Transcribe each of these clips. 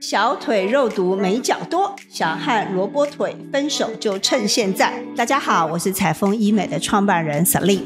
小腿肉毒美脚多，小汉萝卜腿分手就趁现在。大家好，我是彩丰医美的创办人 Celine。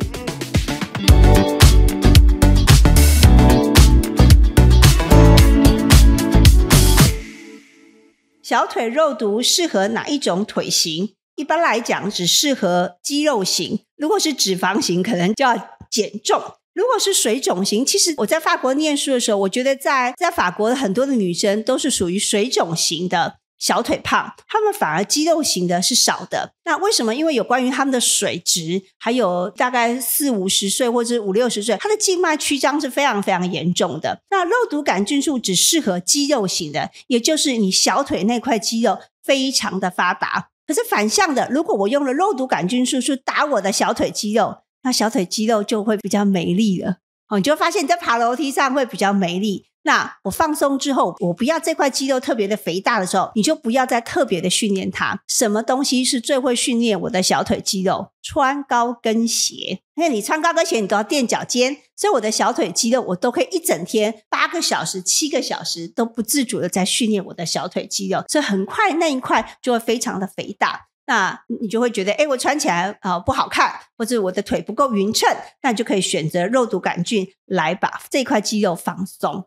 小腿肉毒适合哪一种腿型？一般来讲，只适合肌肉型。如果是脂肪型，可能就要减重。如果是水肿型，其实我在法国念书的时候，我觉得在在法国的很多的女生都是属于水肿型的小腿胖，她们反而肌肉型的是少的。那为什么？因为有关于她们的水质，还有大概四五十岁或者五六十岁，她的静脉曲张是非常非常严重的。那肉毒杆菌素只适合肌肉型的，也就是你小腿那块肌肉非常的发达。可是反向的，如果我用了肉毒杆菌素去打我的小腿肌肉。那小腿肌肉就会比较美丽了，哦，你就发现你在爬楼梯上会比较美丽。那我放松之后，我不要这块肌肉特别的肥大的时候，你就不要再特别的训练它。什么东西是最会训练我的小腿肌肉？穿高跟鞋，因为你穿高跟鞋，你都要垫脚尖，所以我的小腿肌肉我都可以一整天八个小时、七个小时都不自主的在训练我的小腿肌肉，所以很快那一块就会非常的肥大。那你就会觉得，哎，我穿起来啊不好看，或者我的腿不够匀称，那你就可以选择肉毒杆菌来把这块肌肉放松。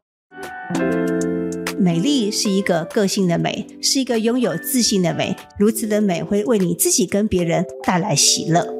美丽是一个个性的美，是一个拥有自信的美，如此的美会为你自己跟别人带来喜乐。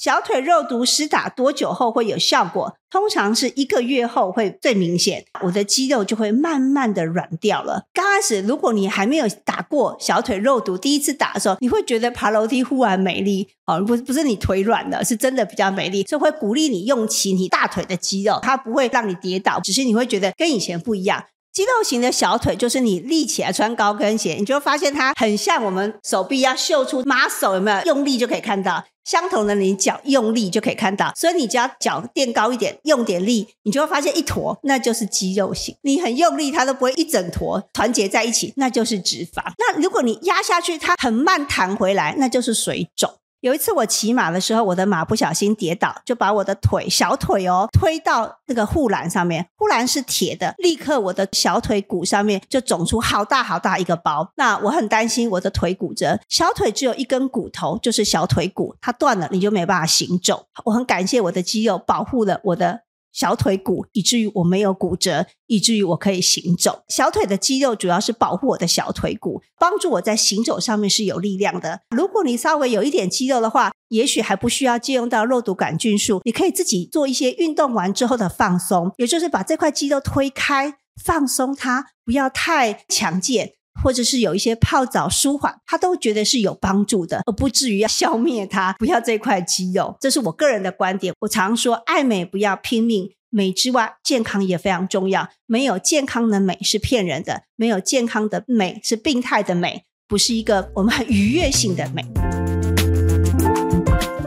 小腿肉毒施打多久后会有效果？通常是一个月后会最明显，我的肌肉就会慢慢的软掉了。刚开始，如果你还没有打过小腿肉毒，第一次打的时候，你会觉得爬楼梯忽然美丽哦，不不是你腿软了，是真的比较美丽，所以会鼓励你用起你大腿的肌肉，它不会让你跌倒，只是你会觉得跟以前不一样。肌肉型的小腿就是你立起来穿高跟鞋，你就会发现它很像我们手臂要秀出马手，有没有用力就可以看到。相同的，你脚用力就可以看到，所以你只要脚垫高一点，用点力，你就会发现一坨，那就是肌肉型。你很用力，它都不会一整坨团结在一起，那就是脂肪。那如果你压下去，它很慢弹回来，那就是水肿。有一次我骑马的时候，我的马不小心跌倒，就把我的腿小腿哦推到那个护栏上面，护栏是铁的，立刻我的小腿骨上面就肿出好大好大一个包。那我很担心我的腿骨折，小腿只有一根骨头，就是小腿骨，它断了你就没办法行走。我很感谢我的肌肉保护了我的。小腿骨，以至于我没有骨折，以至于我可以行走。小腿的肌肉主要是保护我的小腿骨，帮助我在行走上面是有力量的。如果你稍微有一点肌肉的话，也许还不需要借用到肉毒杆菌素，你可以自己做一些运动完之后的放松，也就是把这块肌肉推开，放松它，不要太强健。或者是有一些泡澡舒缓，他都觉得是有帮助的，而不至于要消灭它，不要这块肌肉。这是我个人的观点。我常说，爱美不要拼命，美之外，健康也非常重要。没有健康的美是骗人的，没有健康的美是病态的美，不是一个我们很愉悦性的美。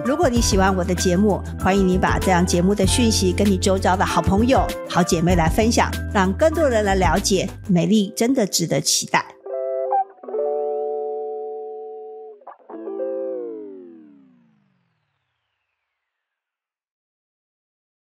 如果你喜欢我的节目，欢迎你把这样节目的讯息跟你周遭的好朋友、好姐妹来分享，让更多人来了解美丽，真的值得期待。